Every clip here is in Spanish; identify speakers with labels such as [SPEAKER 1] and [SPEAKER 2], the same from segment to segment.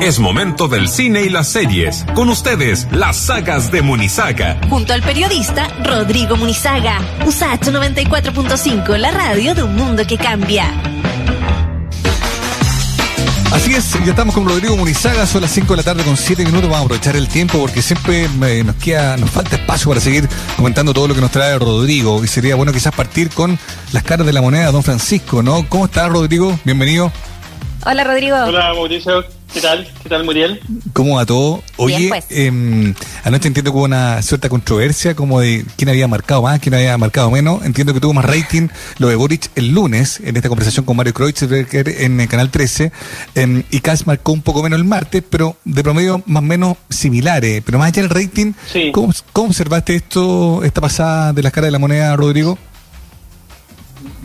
[SPEAKER 1] Es momento del cine y las series. Con ustedes, las sagas de Munizaga.
[SPEAKER 2] Junto al periodista Rodrigo Munizaga. USAT 94.5, la radio de un mundo que cambia.
[SPEAKER 3] Así es, ya estamos con Rodrigo Munizaga, son las 5 de la tarde con 7 minutos, vamos a aprovechar el tiempo porque siempre eh, nos queda, nos falta espacio para seguir comentando todo lo que nos trae Rodrigo y sería bueno quizás partir con las caras de la moneda, don Francisco, ¿no? ¿Cómo está Rodrigo? Bienvenido.
[SPEAKER 2] Hola Rodrigo.
[SPEAKER 4] Hola Mauricio, ¿qué tal? ¿Qué tal Muriel?
[SPEAKER 3] ¿Cómo va todo? Oye,
[SPEAKER 2] Bien, pues.
[SPEAKER 3] em, anoche entiendo que hubo una cierta controversia como de quién había marcado más, quién había marcado menos. Entiendo que tuvo más rating lo de Boric el lunes en esta conversación con Mario Kreutzberger en el Canal 13 em, y Kass marcó un poco menos el martes, pero de promedio más o menos similares. Pero más allá del rating,
[SPEAKER 4] Sí.
[SPEAKER 3] ¿cómo, cómo observaste esto, esta pasada de las caras de la moneda, Rodrigo?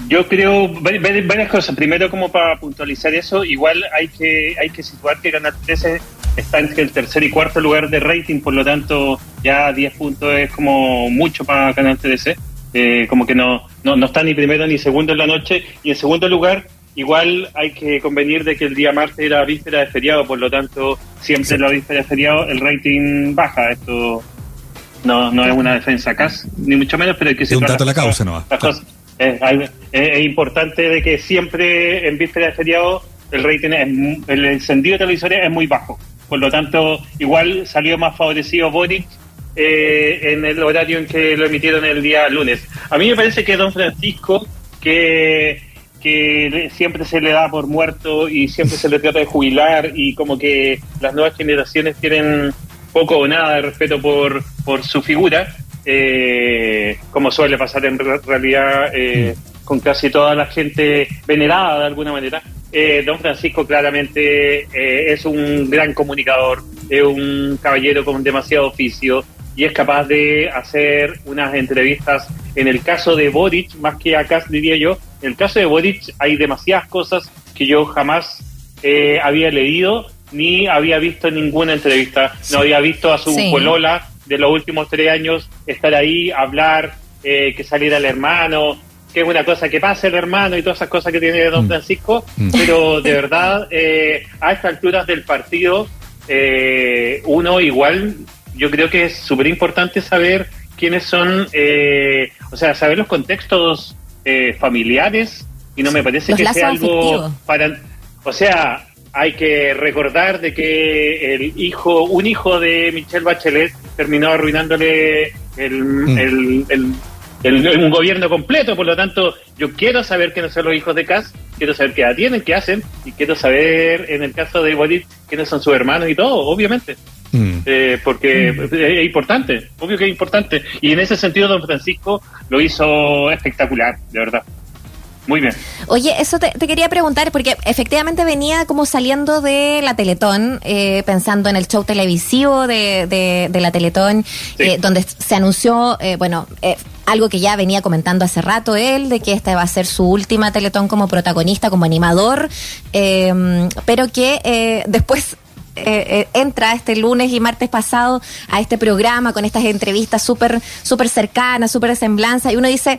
[SPEAKER 4] Yo creo vari- vari- varias cosas. Primero, como para puntualizar eso, igual hay que hay que situar que Canal 13 está entre el tercer y cuarto lugar de rating, por lo tanto ya 10 puntos es como mucho para Canal 13. Eh, como que no, no, no está ni primero ni segundo en la noche. Y en segundo lugar, igual hay que convenir de que el día martes era víspera de feriado, por lo tanto siempre en la víspera de feriado el rating baja. Esto no, no es una defensa acá, ni mucho menos, pero hay que
[SPEAKER 3] Es un dato la causa, nomás.
[SPEAKER 4] las cosas. Es, importante de que siempre en víspera de feriado el rating, es, el encendido televisores es muy bajo. Por lo tanto, igual salió más favorecido Boric eh, en el horario en que lo emitieron el día lunes. A mí me parece que Don Francisco, que, que siempre se le da por muerto y siempre se le trata de jubilar y como que las nuevas generaciones tienen poco o nada de respeto por, por su figura, eh, como suele pasar en re- realidad eh, con casi toda la gente venerada de alguna manera. Eh, don Francisco claramente eh, es un gran comunicador, es un caballero con demasiado oficio y es capaz de hacer unas entrevistas. En el caso de Boric, más que acá diría yo, en el caso de Boric hay demasiadas cosas que yo jamás eh, había leído ni había visto en ninguna entrevista. No había visto a su
[SPEAKER 2] Sí.
[SPEAKER 4] polola de los últimos tres años estar ahí, hablar, eh, que saliera el hermano, que es una cosa que pasa el hermano y todas esas cosas que tiene don
[SPEAKER 3] Mm.
[SPEAKER 4] Francisco,
[SPEAKER 3] Mm.
[SPEAKER 4] pero de verdad, eh, a estas alturas del partido, eh, uno igual, yo creo que es súper importante saber quiénes son, eh, o sea, saber los contextos eh, familiares y no me parece
[SPEAKER 2] Los
[SPEAKER 4] que sea algo
[SPEAKER 2] afectivos.
[SPEAKER 4] para, o sea, hay que recordar de que el hijo, un hijo de Michelle Bachelet terminó arruinándole el,
[SPEAKER 3] Mm.
[SPEAKER 4] el- el- el- el- un gobierno completo, por lo tanto, yo quiero saber quiénes son los hijos de Kass, quiero saber qué edad tienen, qué hacen, y quiero saber, en el caso de Boric, quiénes son sus hermanos y todo, obviamente.
[SPEAKER 3] Mm.
[SPEAKER 4] Eh, porque es importante, obvio que es importante. Y en ese sentido, don Francisco lo hizo espectacular, de verdad. Muy bien.
[SPEAKER 2] Oye, eso te, te quería preguntar, porque efectivamente venía como saliendo de la Teletón, eh, pensando en el show televisivo de, de, de la Teletón, eh, donde se anunció, eh, bueno, eh, algo que ya venía comentando hace rato él, de que esta va a ser su última Teletón como protagonista, como animador, eh, pero que eh, después eh, eh, entra este lunes y martes pasado a este programa con estas entrevistas súper súper cercanas, súper de semblanza, y uno dice,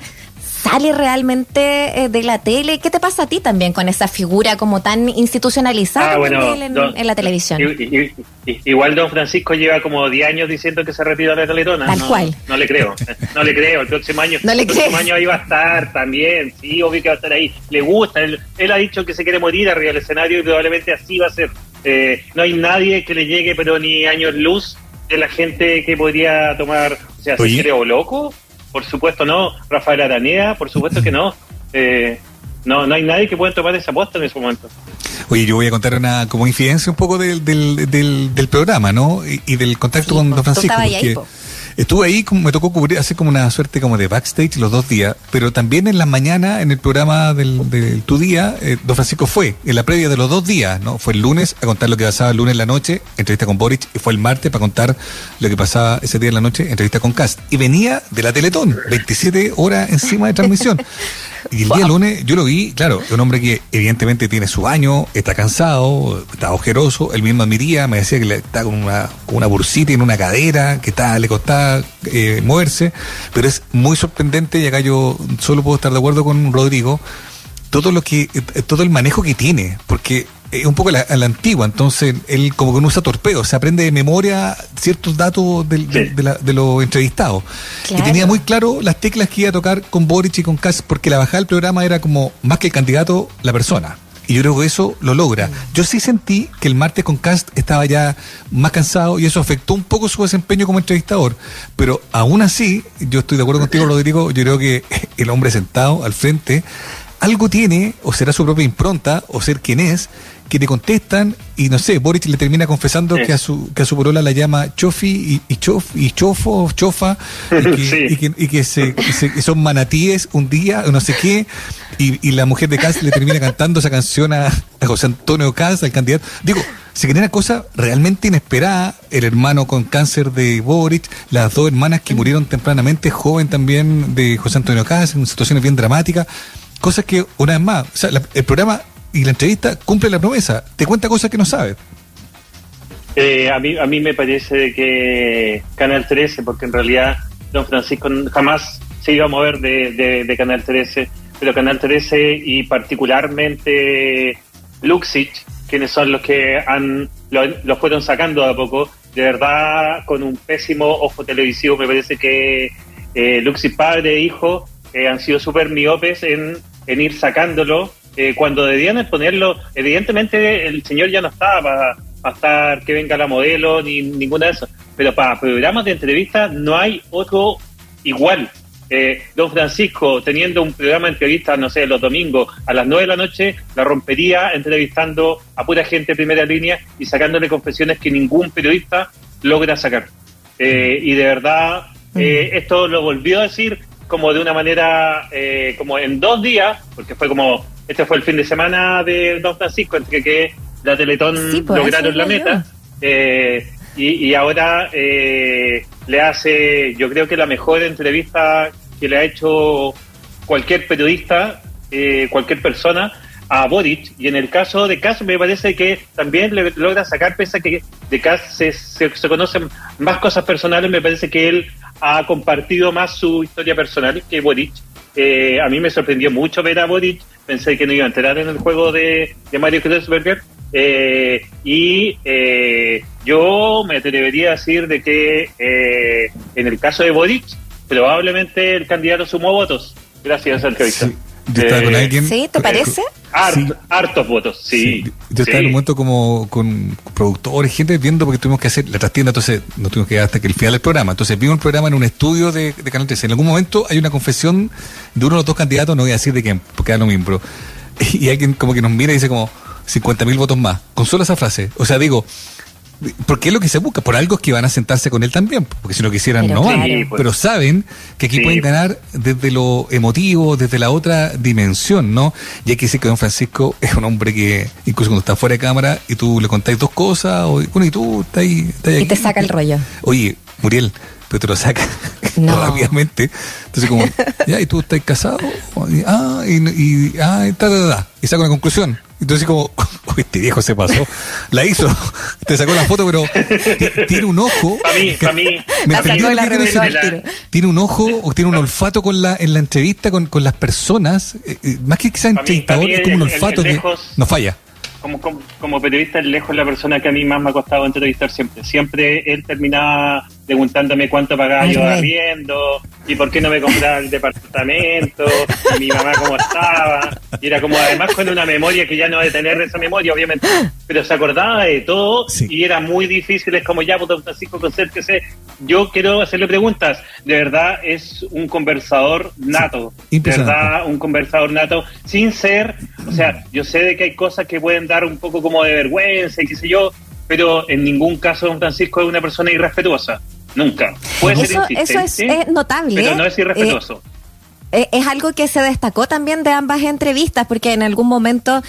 [SPEAKER 2] ¿sale realmente eh, de la tele? ¿Qué te pasa a ti también con esa figura como tan institucionalizada
[SPEAKER 4] Ah, bueno,
[SPEAKER 2] en,
[SPEAKER 4] don-
[SPEAKER 2] en la televisión?
[SPEAKER 4] Igual don Francisco lleva como 10 años diciendo que se retira de la Teletona.
[SPEAKER 2] Tal
[SPEAKER 4] no,
[SPEAKER 2] cual.
[SPEAKER 4] No le creo. No le creo. El próximo año,
[SPEAKER 2] No le
[SPEAKER 4] el próximo
[SPEAKER 2] crees.
[SPEAKER 4] año ahí va a estar también. Sí, obvio que va a estar ahí. Le gusta. Él, él ha dicho que se quiere morir arriba del escenario y probablemente así va a ser. Eh, no hay nadie que le llegue, pero ni años luz de la gente que podría tomar. O sea, ¿se
[SPEAKER 3] Oye.
[SPEAKER 4] quiere o loco? Por supuesto no. Rafael Aranea, por supuesto que no. Eh, no, no hay nadie que pueda tomar esa apuesta en ese momento.
[SPEAKER 3] Oye, yo voy a contar una como infidencia un poco del, del, del, del programa, ¿no? Y, y del contacto
[SPEAKER 2] Sí,
[SPEAKER 3] con
[SPEAKER 2] po.
[SPEAKER 3] Don Francisco. porque. Estuve ahí, me tocó cubrir, hacer como una suerte como de backstage los dos días, pero también en la mañana, en el programa del, del Tu Día, eh, Don Francisco fue, en la previa de los dos días, ¿no? Fue el lunes a contar lo que pasaba el lunes en la noche, entrevista con Boric, y fue el martes para contar lo que pasaba ese día en la noche, entrevista con Cast. Y venía de la Teletón, 27 horas encima de transmisión. Y el día lunes yo lo vi, claro, un hombre que evidentemente tiene su baño, está cansado, está ojeroso, él mismo admitía, me decía que está con una, con una bursita en una cadera, que está, le costaba eh, moverse, pero es muy sorprendente y acá yo solo puedo estar de acuerdo con Rodrigo, todo lo que, eh, todo el manejo que tiene, porque es un poco a la, antigua, entonces él como que no usa torpeo, se aprende de memoria ciertos datos del- de, de la- de los entrevistados.
[SPEAKER 2] Claro.
[SPEAKER 3] Y tenía muy claro las teclas que iba a tocar con Boric y con Kass, porque la bajada del programa era como más que el candidato, la persona. Y yo creo que eso lo logra. Yo sí sentí que el martes con Cast estaba ya más cansado y eso afectó un poco su desempeño como entrevistador. Pero aún así, yo estoy de acuerdo contigo, Rodrigo, yo creo que el hombre sentado al frente algo tiene, o será su propia impronta, o ser quien es, que le contestan y no sé, Boric le termina confesando
[SPEAKER 4] Sí.
[SPEAKER 3] que a su que a su polola la llama chofi y, y chof y chofo, chofa y que,
[SPEAKER 4] Sí.
[SPEAKER 3] y que, y que se, que se- que son manatíes un día, o no sé qué, y, y la mujer de Cas le termina cantando esa canción a, a José Antonio Cas, al candidato. Digo, se genera cosa realmente inesperada, el hermano con cáncer de Boric, las dos hermanas que murieron tempranamente, joven también de José Antonio Cas, en situaciones bien dramáticas, cosas que, una vez más, o sea, la- el programa y la entrevista cumple la promesa, te cuenta cosas que no sabes.
[SPEAKER 4] Eh, a, mí, a mí me parece que Canal 13, porque en realidad Don Francisco jamás se iba a mover de, Canal 13, pero Canal 13 y particularmente Luxich, quienes son los que han lo, lo fueron sacando de a poco, de verdad con un pésimo ojo televisivo, me parece que eh, Luxich padre e hijo eh, han sido súper miopes en, en ir sacándolo eh, cuando debían ponerlo, evidentemente el señor ya no estaba para estar que venga la modelo ni ninguna de esas, pero para programas de entrevista no hay otro igual. Eh, don Francisco, teniendo un programa de entrevistas, no sé, los domingos a las 9 de la noche, la rompería entrevistando a pura gente de primera línea y sacándole confesiones que ningún periodista logra sacar. Eh, y de verdad, eh, esto lo volvió a decir como de una manera, eh, como en dos días, porque fue como, este fue el fin de semana de Don Francisco, entre que la Teletón
[SPEAKER 2] Sí, pues,
[SPEAKER 4] lograron la meta. eh, y, y ahora eh, le hace, yo creo que la mejor entrevista que le ha hecho cualquier periodista, eh, cualquier persona a Boric. Y en el caso de Kass me parece que también le logra sacar, pese a que de Kass se, se, se conocen más cosas personales, me parece que él ha compartido más su historia personal que Boric. Eh, a mí me sorprendió mucho ver a Boric, pensé que no iba a entrar en el juego de, Mario Kreuzberger. Eh, y eh, yo me atrevería a decir de que eh, en el caso de Boric, probablemente el candidato sumó votos gracias a.
[SPEAKER 3] Yo estaba con
[SPEAKER 4] Eh,
[SPEAKER 3] alguien.
[SPEAKER 2] ¿Sí? ¿Te parece?
[SPEAKER 4] Hart-
[SPEAKER 3] Sí.
[SPEAKER 4] Hartos votos, sí.
[SPEAKER 3] Yo estaba
[SPEAKER 4] sí.
[SPEAKER 3] en un momento como con productores, gente viendo porque tuvimos que hacer la trastienda, entonces nos tuvimos que quedar hasta que el final del programa. Entonces vimos el programa en un estudio de, de Canal 13. En algún momento hay una confesión de uno de los dos candidatos, no voy a decir de quién, porque da lo mismo. Y alguien como que nos mira y dice como 50 mil votos más, con solo esa frase. O sea, digo, porque es lo que se busca, por algo es que van a sentarse con él también, porque si no quisieran
[SPEAKER 2] Pero
[SPEAKER 3] no van.
[SPEAKER 2] claro.
[SPEAKER 4] Pues.
[SPEAKER 3] Pero saben que aquí
[SPEAKER 4] Sí.
[SPEAKER 3] pueden ganar desde lo emotivo, desde la otra dimensión, ¿no? Y hay que decir que don Francisco es un hombre que, incluso cuando está fuera de cámara y tú le contáis dos cosas, o, bueno, y tú estás ahí, estás
[SPEAKER 2] Y
[SPEAKER 3] aquí.
[SPEAKER 2] te saca el rollo.
[SPEAKER 3] Oye, Muriel, pero te lo saca
[SPEAKER 2] No.
[SPEAKER 3] rápidamente. Entonces, como, ya, ¿y tú estás casado? Y, ah, y, y, ah, y ta, ta, ta. Y saca una conclusión. Entonces, como, "Uy, este viejo se pasó. La hizo. Te sacó la foto, pero ti- tiene un ojo.
[SPEAKER 4] Pa' mí,
[SPEAKER 3] que-
[SPEAKER 4] pa' mí,
[SPEAKER 3] me
[SPEAKER 2] tiro.
[SPEAKER 3] Tiene un ojo o tiene un olfato con la, en la entrevista con, con las personas. eh, eh, más que quizá
[SPEAKER 4] Pa' mí- pa'
[SPEAKER 3] entrevistador, es como un
[SPEAKER 4] el- el-
[SPEAKER 3] olfato
[SPEAKER 4] el
[SPEAKER 3] que no falla.
[SPEAKER 4] como, como, como periodista, el lejos es la persona que a mí más me ha costado entrevistar siempre. Siempre él terminaba preguntándome cuánto pagaba yo de arriendo y por qué no me compraba el departamento y mi mamá cómo estaba. Y era como además con una memoria que ya no a tener esa memoria, obviamente, pero se acordaba de todo
[SPEAKER 3] Sí.
[SPEAKER 4] y era muy difícil. Es como ya, pues, don Francisco, concéntrese. Yo quiero hacerle preguntas. De verdad es un conversador nato. de verdad un conversador nato, sin ser, o sea, yo sé de que hay cosas que pueden dar un poco como de vergüenza y qué sé yo, pero en ningún caso don Francisco es una persona irrespetuosa, nunca. Puede ser
[SPEAKER 2] Eso, eso es, es notable.
[SPEAKER 4] pero no es irrespetuoso.
[SPEAKER 2] Eh, es algo que se destacó también de ambas entrevistas, porque en algún momento,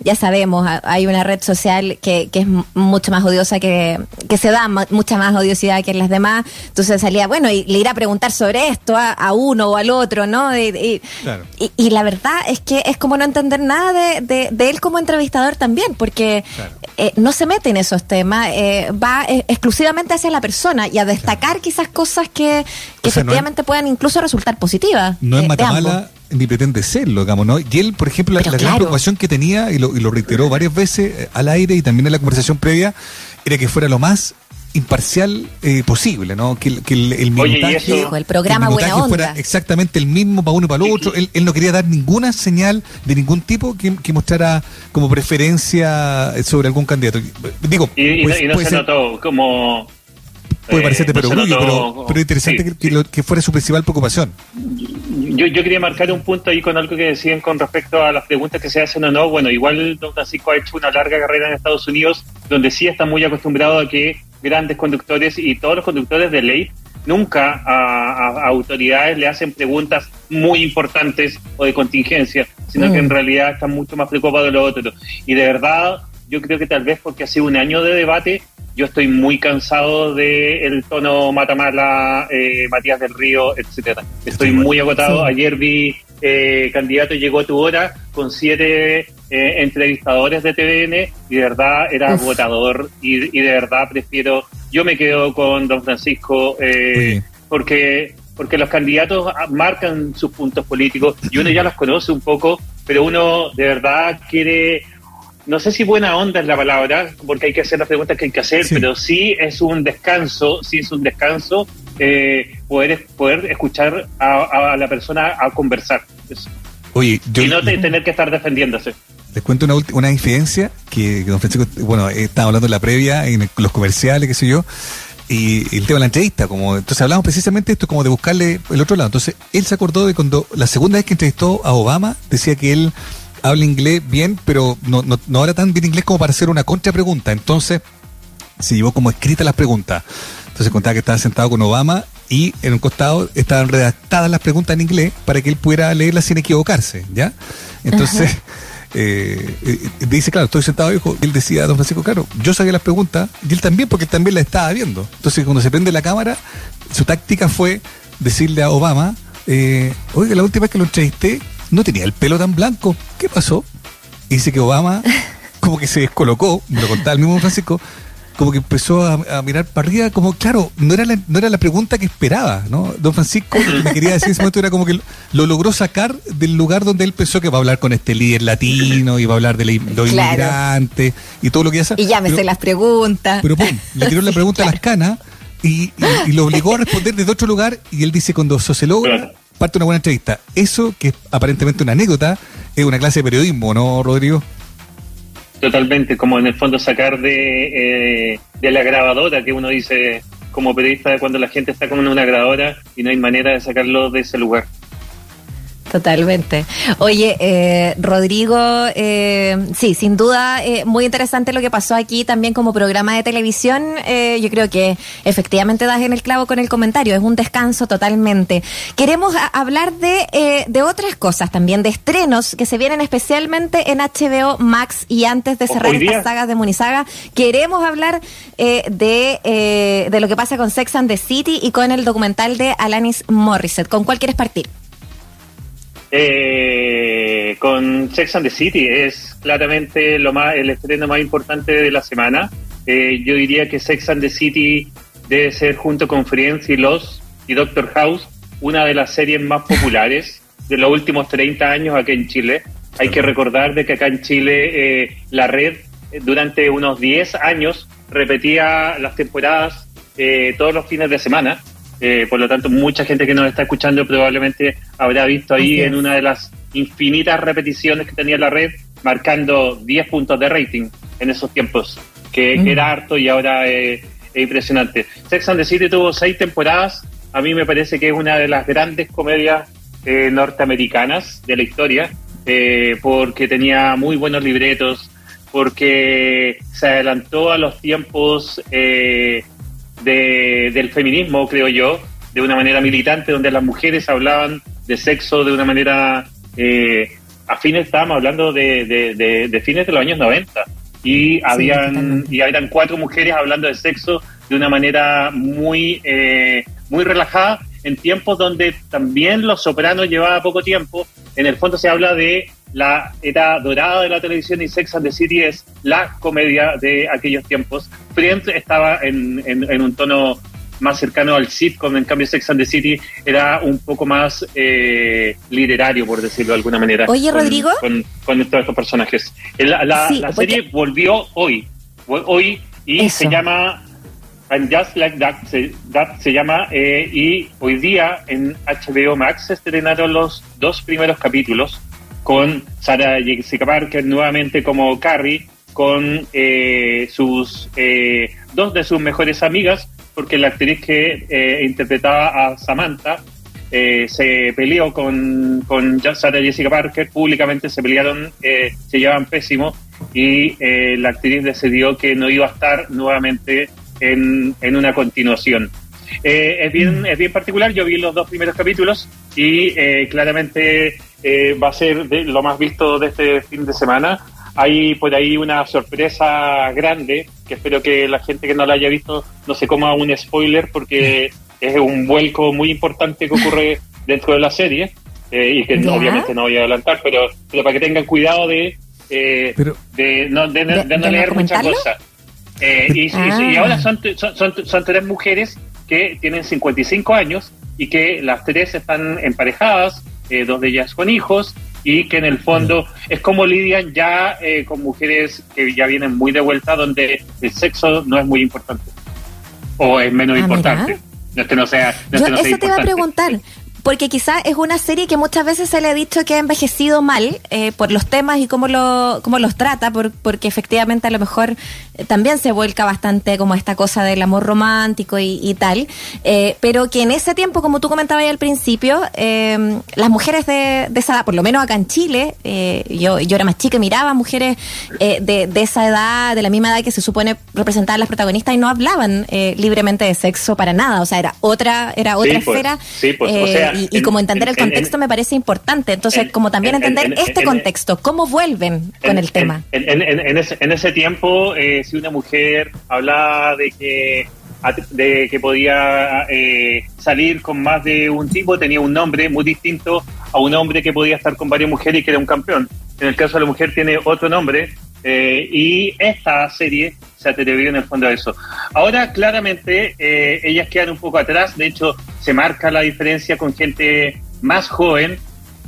[SPEAKER 2] ya sabemos, ha- hay una red social que, que es mucho más odiosa que, que se da mucha más odiosidad que en las demás. Entonces salía, bueno, y le irá a preguntar sobre esto a, a uno o al otro, ¿no? Y, y-
[SPEAKER 3] Claro.
[SPEAKER 2] y- y la verdad es que es como no entender nada de, de- de él como entrevistador también, porque
[SPEAKER 3] Claro.
[SPEAKER 2] Eh, no se mete en esos temas, eh, va eh, exclusivamente hacia la persona y a destacar quizás cosas que,
[SPEAKER 3] sea, no es-
[SPEAKER 2] efectivamente puedan incluso resultar positivas.
[SPEAKER 3] No es
[SPEAKER 2] eh.
[SPEAKER 3] Matamala ni pretende serlo, digamos, ¿no? Y él, por ejemplo, la, gran preocupación que tenía, y lo, y lo reiteró varias veces eh, al aire y también en la conversación previa, era que fuera lo más imparcial eh, posible, ¿no? Que, que el, el
[SPEAKER 2] minutaje, el programa buena onda. fuera
[SPEAKER 3] exactamente el mismo para uno y para el otro. Él, él, no quería dar ninguna señal de ningún tipo que, que mostrara como preferencia sobre algún candidato. Digo,
[SPEAKER 4] y, pues, no, se notó como
[SPEAKER 3] Puede parecerte eh, perogrullo, pero, pero interesante que, que, fuera su principal preocupación.
[SPEAKER 4] Yo, yo quería marcar un punto ahí con algo que decían con respecto a las preguntas que se hacen o no. Bueno, igual Don Francisco ha hecho una larga carrera en Estados Unidos, donde sí está muy acostumbrado a que grandes conductores y todos los conductores de ley nunca a, autoridades le hacen preguntas muy importantes o de contingencia, sino que en mm. realidad están mucho más preocupados de lo otro. Y de verdad, yo creo que tal vez porque ha sido un año de debate, yo estoy muy cansado del el tono Matamala, eh, Matías del Río, etcétera. Estoy muy agotado. Ayer vi eh, candidato llegó a tu hora con siete eh, entrevistadores de TVN y de verdad era agotador y, de verdad prefiero, yo me quedo con don Francisco eh, porque porque los candidatos marcan sus puntos políticos y uno ya los conoce un poco, pero uno de verdad quiere no sé si buena onda es la palabra, porque hay que hacer las preguntas que hay que hacer, pero sí es un descanso, sí es un descanso eh, poder, poder escuchar a, la persona a conversar.
[SPEAKER 3] Oye,
[SPEAKER 4] y no tener que estar defendiéndose.
[SPEAKER 3] Les cuento una, una incidencia que, don Francisco, bueno, estaba hablando en la previa, en los comerciales, qué sé yo, y, el tema de la entrevista, como entonces hablamos precisamente esto como de buscarle el otro lado. Entonces, él se acordó de cuando la segunda vez que entrevistó a Obama, decía que él habla inglés bien, pero no, no, no habla tan bien inglés como para hacer una contrapregunta. Entonces, se llevó como escrita las preguntas. Entonces contaba que estaba sentado con Obama y en un costado estaban redactadas las preguntas en inglés para que él pudiera leerlas sin equivocarse, ¿ya? Entonces, eh, eh, dice, claro, estoy sentado, y él decía a don Francisco, claro, yo sabía las preguntas y él también, porque él también las estaba viendo. Entonces, cuando se prende la cámara, su táctica fue decirle a Obama, eh, oiga, la última vez que lo entrevisté, no tenía el pelo tan blanco. ¿Qué pasó? Y dice que Obama como que se descolocó, me lo contaba el mismo Francisco, como que empezó a, mirar para arriba, como claro, no era la, no era la pregunta que esperaba, ¿no? Don Francisco lo que me quería decir en ese momento era como que lo, logró sacar del lugar donde él pensó que va a hablar con este líder latino y va a hablar de los inmigrantes y todo lo que hace.
[SPEAKER 2] Y llámese las preguntas.
[SPEAKER 3] Pero pum, le tiró la pregunta a las canas y, lo obligó a responder desde otro lugar y él dice cuando eso se logra parte una buena entrevista. Eso, que es aparentemente una anécdota, es una clase de periodismo, ¿no, Rodrigo?
[SPEAKER 4] Totalmente, como en el fondo sacar de, eh, de la grabadora que uno dice como periodista cuando la gente está como en una grabadora y no hay manera de sacarlo de ese lugar.
[SPEAKER 2] Totalmente. Oye, eh, Rodrigo, eh, sí, sin duda, eh, muy interesante lo que pasó aquí también como programa de televisión. Eh, yo creo que efectivamente das en el clavo con el comentario, es un descanso totalmente. Queremos hablar de, eh, de otras cosas también, de estrenos que se vienen especialmente en HBO Max y antes de cerrar estas sagas de Munizaga, queremos hablar eh, de, de lo que pasa con Sex and the City y con el documental de Alanis Morissette. ¿Con cuál quieres partir?
[SPEAKER 4] Eh, con Sex and the City es claramente lo más el estreno más importante de la semana. Eh, yo diría que Sex and the City debe ser junto con Friends y Los y Doctor House una de las series más populares de los últimos 30 años aquí en Chile. Hay que recordar de que acá en Chile eh, la red eh, durante unos 10 años repetía las temporadas eh, todos los fines de semana eh, por lo tanto, mucha gente que nos está escuchando probablemente habrá visto ahí en una de las infinitas repeticiones que tenía la red, marcando 10 puntos de rating en esos tiempos, que, mm. era harto y ahora es impresionante. Sex and the City tuvo seis temporadas, a mí me parece que es una de las grandes comedias eh, norteamericanas de la historia, eh, porque tenía muy buenos libretos, porque se adelantó a los tiempos eh, de, del feminismo, creo yo, de una manera militante, donde las mujeres hablaban de sexo de una manera... Eh, a fines estábamos hablando de, de, fines de los años 90 y habían y habían cuatro mujeres hablando de sexo de una manera muy eh, muy relajada en tiempos donde también Los Sopranos llevaba poco tiempo. En el fondo se habla de la era dorada de la televisión y Sex and the City es la comedia de aquellos tiempos. Friends estaba en, en, un tono más cercano al sitcom, en cambio Sex and the City era un poco más eh, literario, por decirlo de alguna manera.
[SPEAKER 2] Oye, Rodrigo.
[SPEAKER 4] Con, todos estos personajes. La, la, serie volvió hoy, hoy y se llama And Just Like That se, llama eh, y hoy día en HBO Max se estrenaron los dos primeros capítulos con Sarah Jessica Parker nuevamente como Carrie con eh, sus eh, dos de sus mejores amigas porque la actriz que interpretaba a Samantha se peleó con, con Sarah Jessica Parker públicamente se pelearon se llevaban pésimo y la actriz decidió que no iba a estar nuevamente en, en una continuación. Eh, es, bien, mm. es bien particular, yo vi los dos primeros capítulos y eh, claramente eh, va a ser de lo más visto de este fin de semana. Hay por ahí una sorpresa grande que espero que la gente que no la haya visto no se coma un spoiler porque es un vuelco muy importante que ocurre dentro de la serie y que obviamente no voy a adelantar, pero, pero para que tengan cuidado de, de, no, de, no leer muchas cosas. Eh, y, y, ahora son, son, son, tres mujeres que tienen 55 años y que las tres están emparejadas, eh, dos de ellas con hijos, y que en el fondo es como lidian ya eh, con mujeres que ya vienen muy de vuelta, donde el sexo no es muy importante o es menos ah, importante. No es que no sea.
[SPEAKER 2] Yo eso te iba a preguntar porque quizás es una serie que muchas veces se le ha dicho que ha envejecido mal eh, por los temas y cómo, lo, cómo los trata, porque efectivamente a lo mejor eh, también se vuelca bastante como esta cosa del amor romántico y, tal, eh, pero que en ese tiempo, como tú comentabas al principio, las mujeres de, esa edad, por lo menos acá en Chile, yo, yo era más chica, miraba mujeres de, de, esa edad, de la misma edad que se supone representaban las protagonistas y no hablaban libremente de sexo para nada, o sea, era otra, era otra esfera.
[SPEAKER 4] sí, pues, o sea,
[SPEAKER 2] y, como entender el contexto me parece importante. Entonces, como también entender este contexto, cómo vuelven con el tema.
[SPEAKER 4] En, ese, tiempo, eh, si una mujer hablaba de que de que podía eh, salir con más de un tipo, tenía un nombre muy distinto a un hombre que podía estar con varias mujeres y que era un campeón. En el caso de la mujer tiene otro nombre eh, y esta serie se atrevió en el fondo a eso. Ahora, claramente, eh, ellas quedan un poco atrás. De hecho, se marca la diferencia con gente más joven,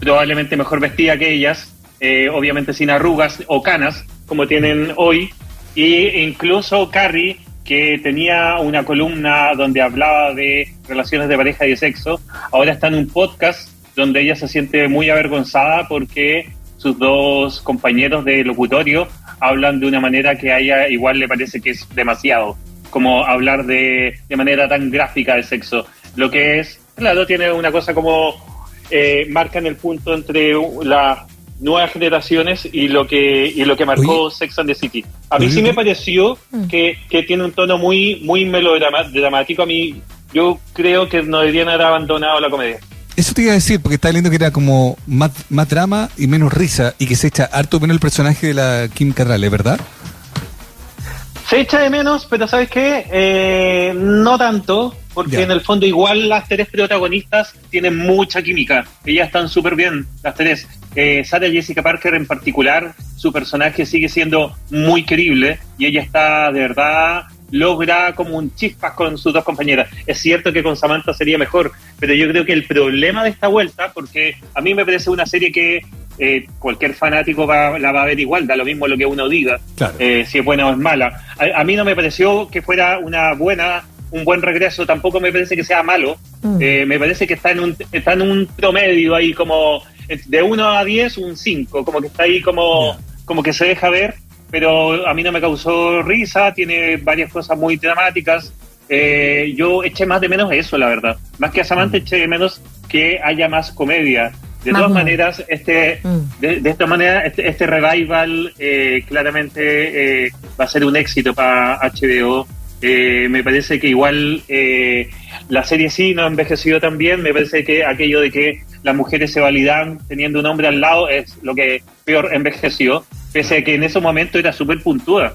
[SPEAKER 4] probablemente mejor vestida que ellas, eh, obviamente sin arrugas o canas, como tienen hoy. Y incluso Carrie, que tenía una columna donde hablaba de relaciones de pareja y de sexo, ahora está en un podcast donde ella se siente muy avergonzada porque sus dos compañeros de locutorio hablan de una manera que a ella igual le parece que es demasiado, como hablar de, de manera tan gráfica de sexo. Lo que es, claro, tiene una cosa como eh, marcan el punto entre las nuevas generaciones y lo que y lo que marcó Sex and the City. A mí sí me pareció mm. que, que, tiene un tono muy muy melodramático. A mí yo creo que no deberían haber abandonado la comedia.
[SPEAKER 3] Eso te iba a decir, porque estaba leyendo que era como más, más drama y menos risa, y que se echa harto menos el personaje de la Kim Cattrall, ¿verdad?
[SPEAKER 4] Se echa de menos, pero ¿sabes qué? Eh, no tanto, porque en el fondo igual las tres protagonistas tienen mucha química. Ellas están súper bien, las tres. Eh, Sarah Jessica Parker en particular, su personaje sigue siendo muy creíble y ella está de verdad logra como un chispas con sus dos compañeras. Es cierto que con Samantha sería mejor, pero yo creo que el problema de esta vuelta, porque a mí me parece una serie que eh, cualquier fanático va, la va a ver igual, da lo mismo lo que uno diga, eh, si es buena o es mala. A, mí no me pareció que fuera una buena un buen regreso, tampoco me parece que sea malo, mm. eh, me parece que está en un está en un promedio ahí como de 1 a 10, un 5, como que está ahí como, como que se deja ver pero a mí no me causó risa, tiene varias cosas muy dramáticas. Eh, yo eché más de menos eso, la verdad. Más que a Samantha, mm. eché de menos que haya más comedia. De todas maneras, este, mm. de, esta manera, este, este revival eh, claramente eh, va a ser un éxito para HBO. me parece que igual la serie sí no ha envejecido tan bien. Me parece que aquello de que las mujeres se validan teniendo un hombre al lado es lo que peor envejeció pese a que en ese momento era súper puntúa.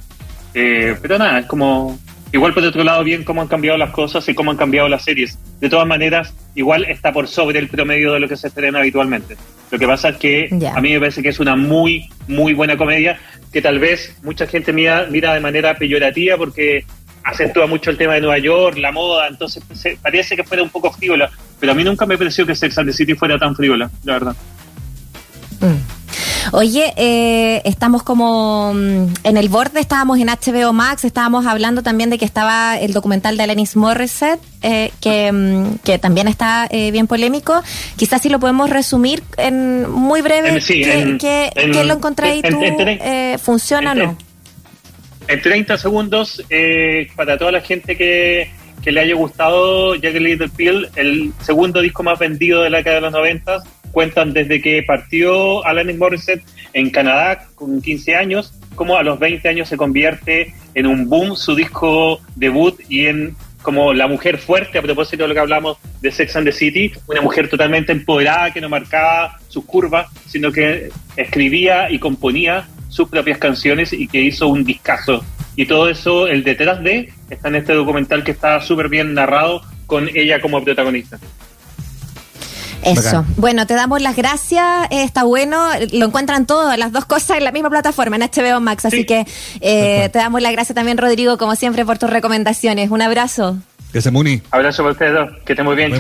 [SPEAKER 4] Eh, pero nada, es como, igual por otro lado, bien cómo han cambiado las cosas y cómo han cambiado las series. De todas maneras, igual está por sobre el promedio de lo que se estrena habitualmente. Lo que pasa es que a mí me parece que es una muy, muy buena comedia, que tal vez mucha gente mira, mira de manera peyorativa porque acentúa mucho el tema de Nueva York, la moda, entonces parece que fuera un poco frívola, pero a mí nunca me pareció que Sex and the City fuera tan frívola, la verdad.
[SPEAKER 2] Mm. Oye, eh, estamos como mm, en el borde, estábamos en HBO Max, estábamos hablando también de que estaba el documental de Alanis Morissette, eh, que, mm, que, también está eh, bien polémico. Quizás si lo podemos resumir en muy breve, ¿qué, lo encontráis tú? ¿Funciona o no?
[SPEAKER 4] En 30 segundos, para toda la gente que, que le haya gustado Jack Little Pill, el segundo disco más vendido de la década de los 90 cuentan desde que partió Alanis Morissette en Canadá con 15 años, como a los 20 años se convierte en un boom su disco debut y en como la mujer fuerte, a propósito de lo que hablamos de Sex and the City, una mujer totalmente empoderada que no marcaba sus curvas, sino que escribía y componía sus propias canciones y que hizo un discazo. Y todo eso, el detrás de, está en este documental que está súper bien narrado con ella como protagonista.
[SPEAKER 2] Eso. Bueno, te damos las gracias. Eh, está bueno. Lo encuentran todas las dos cosas en la misma plataforma, en HBO Max. Así que eh, te damos las gracias también, Rodrigo, como siempre, por tus recomendaciones. Un abrazo.
[SPEAKER 3] Gracias, Muni.
[SPEAKER 4] Abrazo para ustedes dos. Que estén muy bien. Chao.